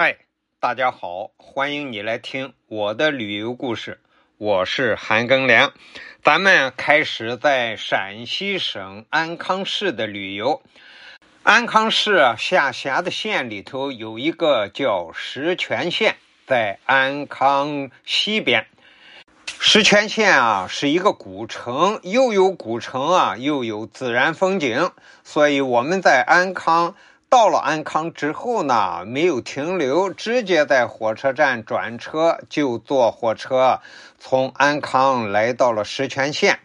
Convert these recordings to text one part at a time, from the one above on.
嗨，大家好，欢迎你来听我的旅游故事。我是韩庚良，咱们开始在陕西省安康市的旅游。安康市下辖的县里头有一个叫石泉县，在安康西边。石泉县啊是一个古城，又有古城啊，又有自然风景，所以我们在安康。到了安康之后呢，没有停留，直接在火车站转车，就坐火车从安康来到了石泉县。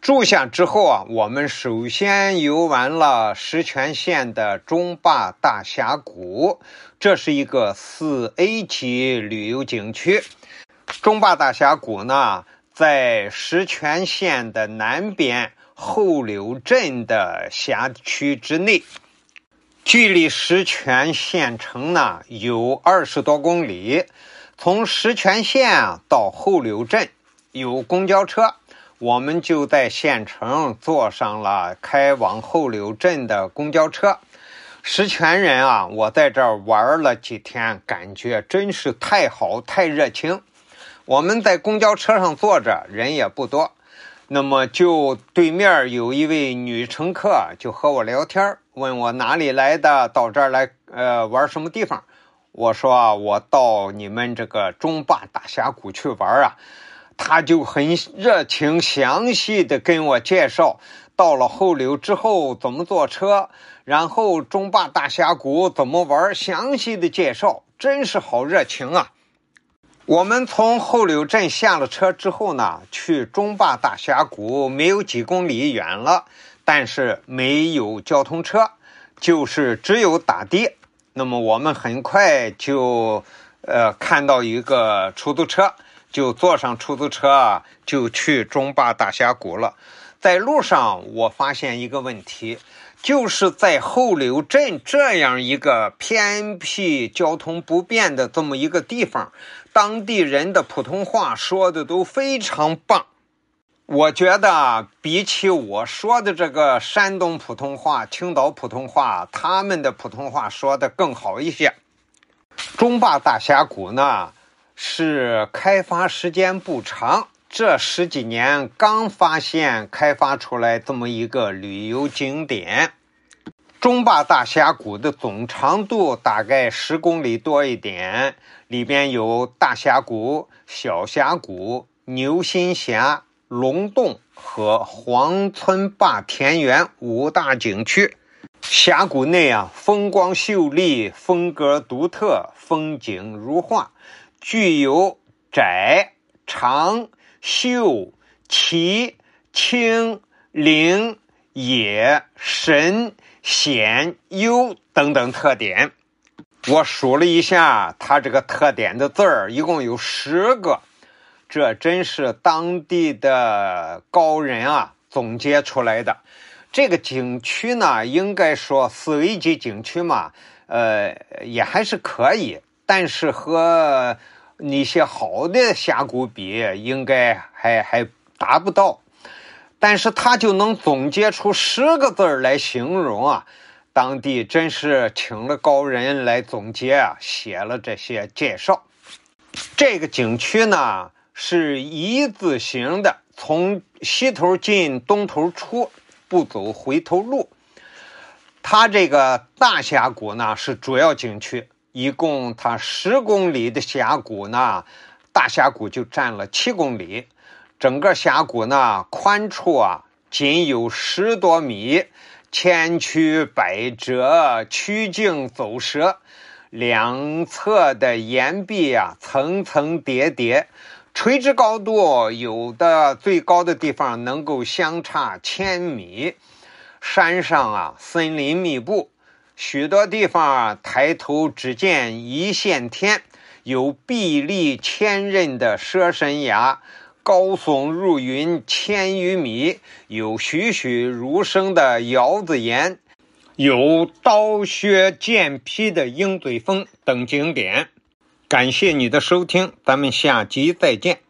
住下之后啊，我们首先游玩了石泉县的中坝大峡谷，这是一个四 A 级旅游景区。中坝大峡谷呢，在石泉县的南边后柳镇的辖区之内。距离石泉县城呢有二十多公里，从石泉县啊到后柳镇有公交车，我们就在县城坐上了开往后柳镇的公交车。石泉人啊，我在这儿玩了几天，感觉真是太好，太热情。我们在公交车上坐着，人也不多。那么就对面有一位女乘客，就和我聊天，问我哪里来的，到这儿来呃玩什么地方？我说啊，我到你们这个中坝大峡谷去玩啊。他就很热情，详细的跟我介绍，到了后柳之后怎么坐车，然后中坝大峡谷怎么玩，详细的介绍，真是好热情啊。我们从后柳镇下了车之后呢，去中坝大峡谷没有几公里远了，但是没有交通车，就是只有打的。那么我们很快就呃看到一个出租车，就坐上出租车就去中坝大峡谷了。在路上我发现一个问题。就是在后柳镇这样一个偏僻、交通不便的这么一个地方，当地人的普通话说的都非常棒。我觉得比起我说的这个山东普通话、青岛普通话，他们的普通话说的更好一些。中坝大峡谷呢，是开发时间不长。这十几年刚发现、开发出来这么一个旅游景点，中坝大峡谷的总长度大概十公里多一点，里边有大峡谷、小峡谷、牛心峡、龙洞和黄村坝田园五大景区。峡谷内啊，风光秀丽，风格独特，风景如画，具有窄长。秀、奇、清、灵、野、神、险、幽等等特点，我数了一下，它这个特点的字儿一共有十个，这真是当地的高人啊总结出来的。这个景区呢，应该说四 A 级景区嘛，呃，也还是可以，但是和。那些好的峡谷比应该还还达不到，但是他就能总结出十个字来形容啊！当地真是请了高人来总结啊，写了这些介绍。这个景区呢是一字形的，从西头进东头出，不走回头路。它这个大峡谷呢是主要景区。一共它十公里的峡谷呢，大峡谷就占了七公里，整个峡谷呢宽处啊仅有十多米，千曲百折，曲径走蛇，两侧的岩壁啊层层叠叠，垂直高度有的最高的地方能够相差千米，山上啊森林密布。许多地方抬头只见一线天，有壁立千仞的蛇神崖，高耸入云千余米；有栩栩如生的窑子岩，有刀削剑劈的鹰嘴峰等景点。感谢你的收听，咱们下集再见。